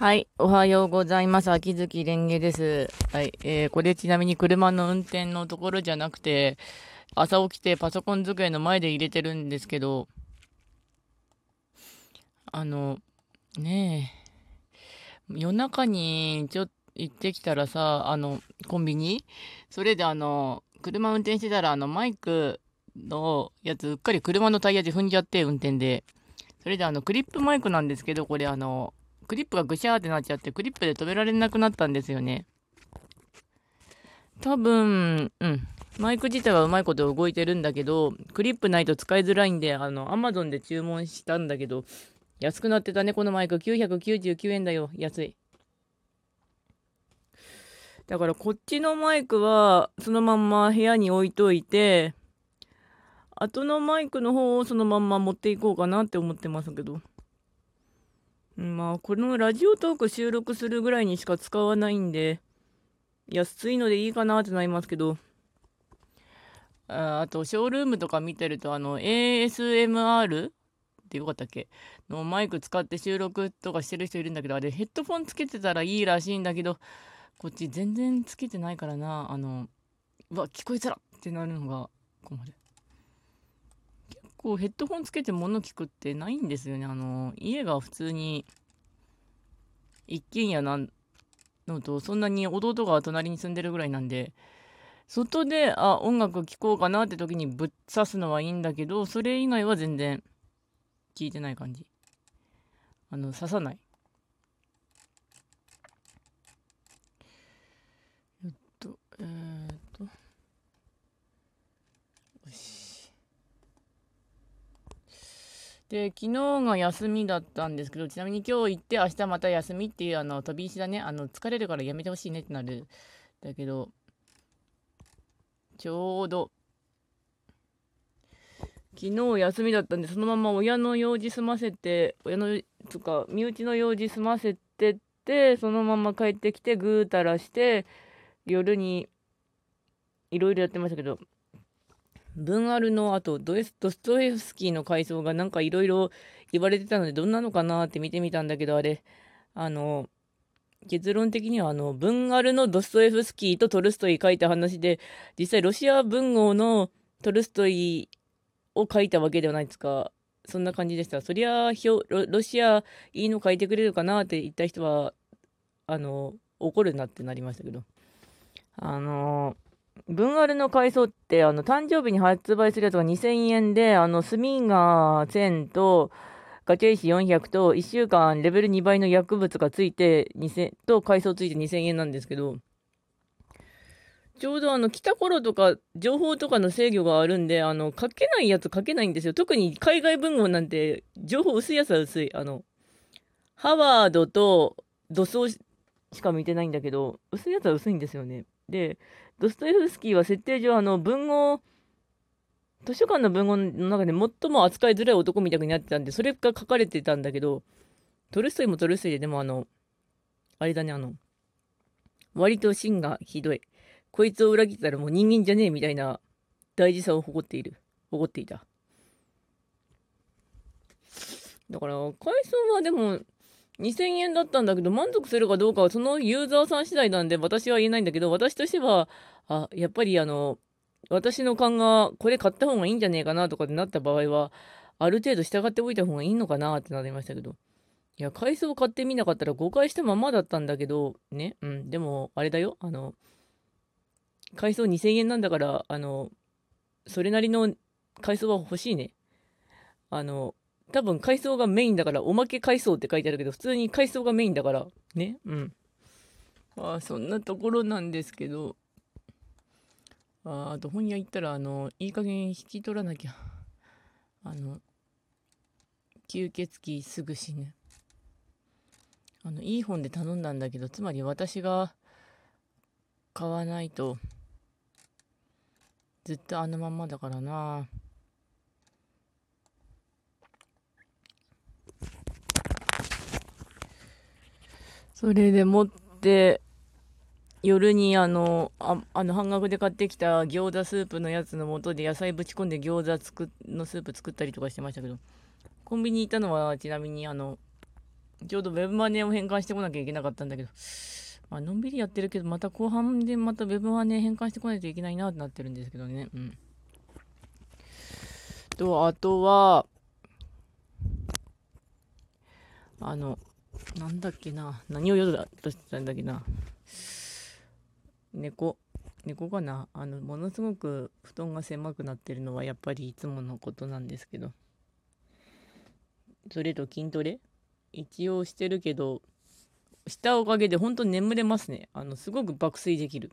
はい、おはようございます。秋月蓮華です。はい、えー、これちなみに車の運転のところじゃなくて、朝起きてパソコン机の前で入れてるんですけど、あの、ねえ、夜中にちょっと行ってきたらさ、あの、コンビニ？それであの、車運転してたら、あの、マイクのやつ、うっかり車のタイヤで踏んじゃって、運転で。それであの、クリップマイクなんですけど、これあの、クリップがぐしゃーってなっちゃって、クリップで止められなくなったんですよね。多分、うん。マイク自体はうまいこと動いてるんだけど、クリップないと使いづらいんで、あの、アマゾンで注文したんだけど、安くなってたね、このマイク。999円だよ。安い。だからこっちのマイクはそのまんま部屋に置いといて、後のマイクの方をそのまんま持っていこうかなって思ってますけど。まあ、このラジオトーク収録するぐらいにしか使わないんで、安いのでいいかなってなりますけど、ああと、ショールームとか見てると、あの、ASMR ってよかったっけ？のマイク使って収録とかしてる人いるんだけど、あれヘッドフォンつけてたらいいらしいんだけど、こっち全然つけてないからな、あの、うわ、聞こえづらってなるのが困る。構ヘッドホンつけて物聞くってないんですよね。あの、家が普通に一軒家なのと、そんなに弟が隣に住んでるぐらいなんで、外で、あ、音楽聴こうかなって時にぶっ刺すのはいいんだけど、それ以外は全然聞いてない感じ。あの、刺さない。えっと、えー、っと。よし。で、昨日が休みだったんですけど、ちなみに今日行って明日また休みっていう、あの、飛び石だね。あの、疲れるからやめてほしいねってなる。だけど、ちょうど、昨日休みだったんで、そのまま親の用事済ませて、親の、つか、身内の用事済ませてって、そのまま帰ってきて、ぐうたらして、夜に、いろいろやってましたけど、文アルのあとドストエフスキーの回想がなんかいろいろ言われてたのでどんなのかなって見てみたんだけどあれ。あの結論的にはあの文アルのドストエフスキーとトルストイ書いた話で実際ロシア文豪のトルストイを書いたわけではないですか。そんな感じでした。そりゃロシアいいの書いてくれるかなって言った人はあの怒るなってなりましたけど。あのー文アルの階層って、あの、誕生日に発売するやつが2000円で、あの、スミガー1000と、ガチェイシ400と、1週間レベル2倍の薬物がついて、2000、と階層ついて2000円なんですけど、ちょうどあの、来た頃とか、情報とかの制御があるんで、あの、書けないやつ書けないんですよ。特に海外文豪なんて、情報薄いやつは薄い。あの、ハワードと土葬しか見てないんだけど、薄いやつは薄いんですよね。で、ドストエフスキーは設定上、あの、文豪、図書館の文豪の中で最も扱いづらい男みたいになってたんで、それが書かれてたんだけど、トルストイもトルストイで、でもあの、あれだね、あの、割と芯がひどい。こいつを裏切ったらもう人間じゃねえみたいな大事さを誇っている。誇っていた。だから、階層はでも、2000円だったんだけど、満足するかどうかはそのユーザーさん次第なんで、私は言えないんだけど、私としては、あ、やっぱりあの、私の勘がこれ買った方がいいんじゃねえかなとかってなった場合は、ある程度従っておいた方がいいのかなってなりましたけど。いや、階層買ってみなかったら誤解したままだったんだけど、ね、うん、でも、あれだよ、あの、階層2000円なんだから、あの、それなりの階層は欲しいね。あの、多分階層がメインだから、おまけ階層って書いてあるけど、普通に階層がメインだから、ね？うん。ああ、そんなところなんですけど、ああと本屋行ったら、あの、いい加減引き取らなきゃ。あの、吸血鬼すぐ死ぬ。あの、いい本で頼んだんだけど、つまり私が買わないと、ずっとあのまんまだからな。それでもって、夜にあの、ああの半額で買ってきた餃子スープのやつの素で野菜ぶち込んで餃子つくのスープ作ったりとかしてましたけど、コンビニ行ったのはちなみにあの、ちょうどウェブマネーを変換してこなきゃいけなかったんだけど、まあのんびりやってるけど、また後半でまたウェブマネー変換してこないといけないなってなってるんですけどね。うん。と、あとは、あの、なんだっけな。何を言おうとしてたんだっけな。猫。猫かなあの、ものすごく布団が狭くなってるのはやっぱりいつものことなんですけど。それと筋トレ？一応してるけど、したおかげで本当に眠れますね。あの、すごく爆睡できる。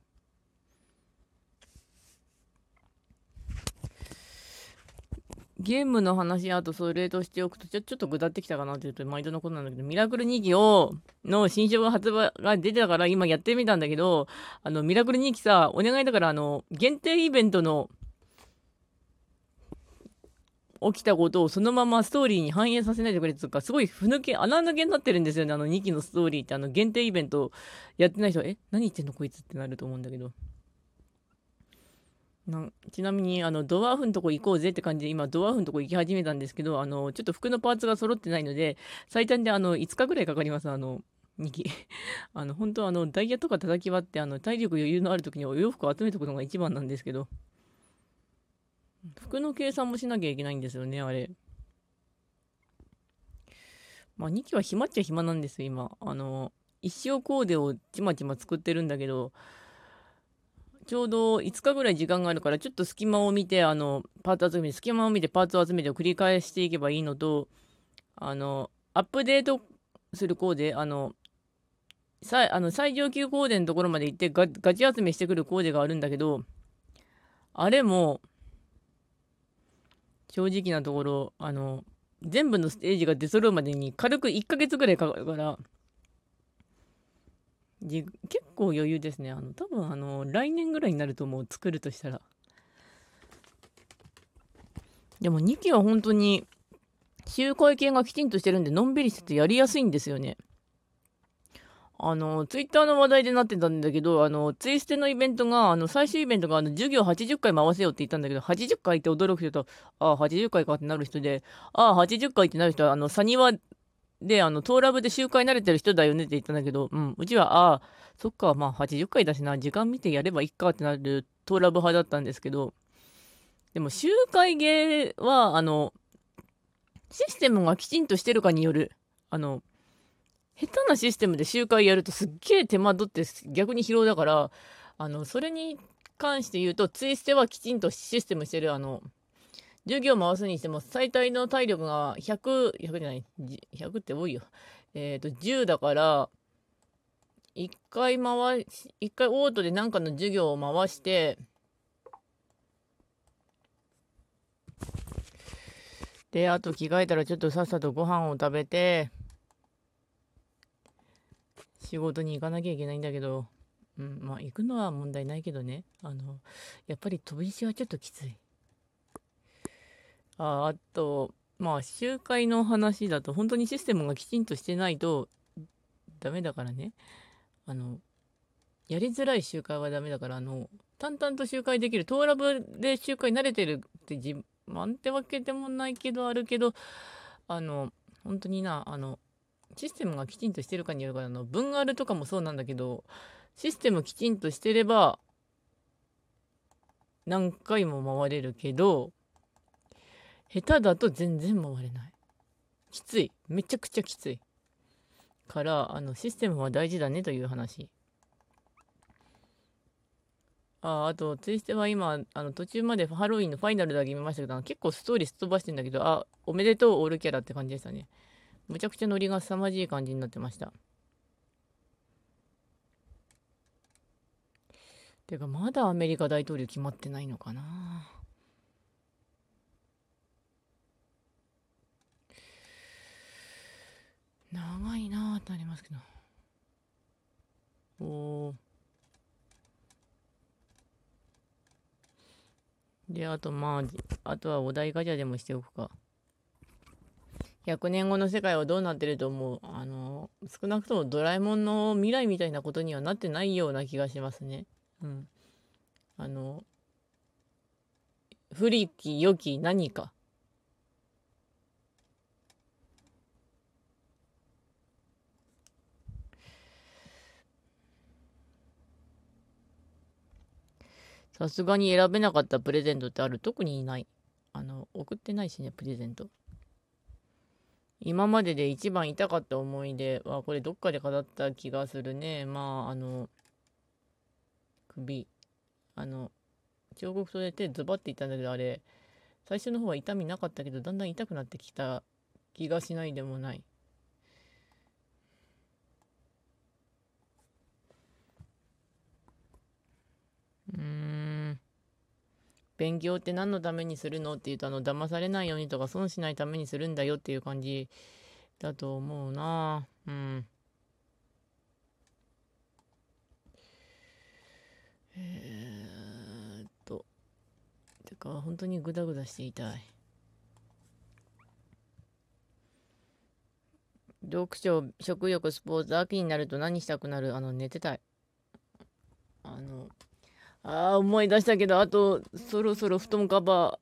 ゲームの話、あとそれとしておくと、ちょ、ちょっと下ってきたかなっていうと、毎度のことなんだけど、ミラクル2期を、の新書が発売が出てたから今やってみたんだけど、あの、ミラクル2期さ、お願いだから、あの、限定イベントの、起きたことをそのままストーリーに反映させないでくれとか、すごいふ抜け、穴抜けになってるんですよね、あの2期のストーリーって、あの、限定イベントやってない人、え、何言ってんのこいつってなると思うんだけど。なちなみにあのドワーフのとこ行こうぜって感じで今ドワーフのとこ行き始めたんですけどあのちょっと服のパーツが揃ってないので最短であの5日ぐらいかかりますあの2期 あの本当あのダイヤとか叩き割ってあの体力余裕のある時にお洋服を集めておくのが一番なんですけど。服の計算もしなきゃいけないんですよねあれ。まあ2期は暇っちゃ暇なんですよ今。あの一生コーデをちまちま作ってるんだけどちょうど5日ぐらい時間があるから、ちょっと隙間を見て、あの、パーツ集めて、隙間を見てパーツを集めてを繰り返していけばいいのと、あの、アップデートするコーデ、あの、最あの最上級コーデのところまで行ってガガチ集めしてくるコーデがあるんだけど、あれも、正直なところ、あの、全部のステージが出揃うまでに軽く1ヶ月ぐらいかかるから、結構余裕ですね。あの、多分あの、来年ぐらいになると思う、作るとしたら。でも2期は本当に、周回系がきちんとしてるんで、のんびりしててやりやすいんですよね。あの、ツイッターの話題でなってたんだけど、あの、ツイステのイベントが、あの、最終イベントが、あの、授業80回回せよって言ったんだけど、80回って驚く人と、ああ、80回かってなる人で、ああ、80回ってなる人は、あの、サニワで、あの、トーラブで集会慣れてる人だよねって言ったんだけど、うん、うちは、ああ、そっか、まあ80回だしな、時間見てやればいいかってなるトーラブ派だったんですけど、でも集会芸は、あの、システムがきちんとしてるかによる、あの、下手なシステムで集会やるとすっげえ手間取って逆に疲労だから、あの、それに関して言うと、ツイステはきちんとシステムしてる、あの、授業回すにしても最大の体力が100、100じゃない、100って多いよ。えっ、ー、と、10だから、1回回し、1回オートで何かの授業を回して、で、あと着替えたらちょっとさっさとご飯を食べて、仕事に行かなきゃいけないんだけど、うん、まあ行くのは問題ないけどね。あの、やっぱり飛び石はちょっときつい。ああと、まあ、集会の話だと、本当にシステムがきちんとしてないとダメだからね。あの、やりづらい集会はダメだから、あの、淡々と集会できる、トーラブで集会慣れてるって自慢ってわけでもないけど、あるけど、あの、本当にな、あの、システムがきちんとしてるかによるから、あの、文あるとかもそうなんだけど、システムきちんとしてれば、何回も回れるけど、下手だと全然回れない。きつい。めちゃくちゃきつい。から、あの、システムは大事だねという話。ああと、ツイステは今、あの途中までハロウィンのファイナルだけ見ましたけど、結構ストーリーすっ飛ばしてんだけど、あ、おめでとう、オールキャラって感じでしたね。むちゃくちゃノリが凄まじい感じになってました。てか、まだアメリカ大統領決まってないのかな長いなーってなりますけど。おー。で、あとまあ、あとはお題ガチャでもしておくか。100年後の世界はどうなってると思う？あの、少なくともドラえもんの未来みたいなことにはなってないような気がしますね。うん。あの、古き良き何かさすがに選べなかったプレゼントってある？特にいない。あの、送ってないしね、プレゼント。今までで一番痛かった思い出は、これどっかで飾った気がするね。まあ、あの、首。あの、彫刻刀で手ズバっていったんだけど、あれ、最初の方は痛みなかったけど、だんだん痛くなってきた気がしないでもない。うーん。勉強って何のためにするの？って言うと、あの、騙されないようにとか損しないためにするんだよっていう感じだと思うな。うん。えーっと。てか、本当にグダグダしていたい。読書、食欲、スポーツ、秋になると何したくなる？あの、寝てたい。あの、ああ、思い出したけど、あと、そろそろ布団カバ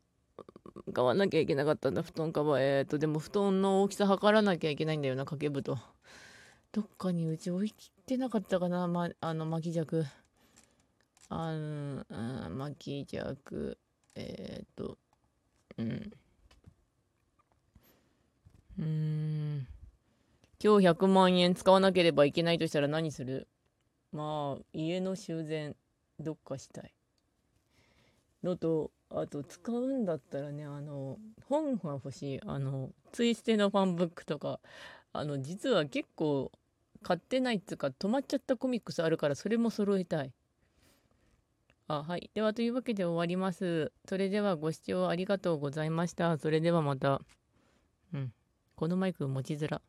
ー、買わなきゃいけなかったんだ、布団カバー。えっ、と、でも布団の大きさ測らなきゃいけないんだよな、掛け布団。どっかにうち置いてなかったかな、ま、あの、巻き尺。あの、うん、巻き尺。えっ、と、うん。うーん。今日100万円使わなければいけないとしたら何する？まあ、家の修繕。どっかしたい。のとあと使うんだったらねあの本が欲しい。あのツイステのファンブックとか。あの実は結構買ってないっつうか止まっちゃったコミックスあるからそれも揃えたい。あはい。ではというわけで終わります。それではご視聴ありがとうございました。それではまた。うん。このマイク持ちづら。